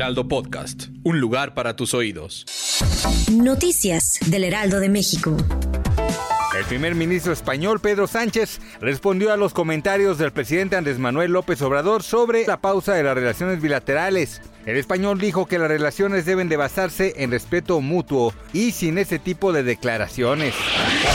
Heraldo Podcast, un lugar para tus oídos. Noticias del Heraldo de México. El primer ministro español Pedro Sánchez respondió a los comentarios del presidente Andrés Manuel López Obrador sobre la pausa de las relaciones bilaterales. El español dijo que las relaciones deben de basarse en respeto mutuo y sin ese tipo de declaraciones.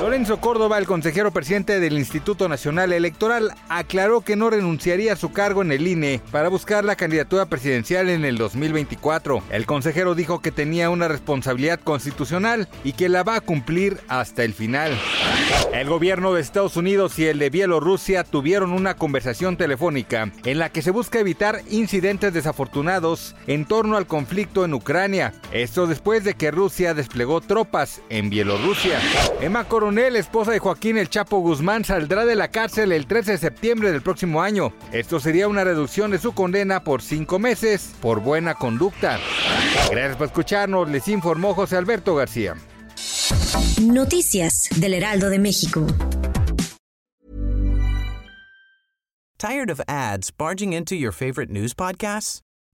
Lorenzo Córdoba, el consejero presidente del Instituto Nacional Electoral, aclaró que no renunciaría a su cargo en el INE para buscar la candidatura presidencial en el 2024. El consejero dijo que tenía una responsabilidad constitucional y que la va a cumplir hasta el final. El gobierno de Estados Unidos y el de Bielorrusia tuvieron una conversación telefónica en la que se busca evitar incidentes desafortunados en torno al conflicto en Ucrania. Esto después de que Rusia desplegó tropas en Bielorrusia. Emma Coronel, esposa de Joaquín El Chapo Guzmán, saldrá de la cárcel el 13 de septiembre del próximo año. Esto sería una reducción de su condena por cinco meses por buena conducta. Gracias por escucharnos, les informó José Alberto García. Noticias del Heraldo de México. Tired of ads barging into your favorite news podcasts?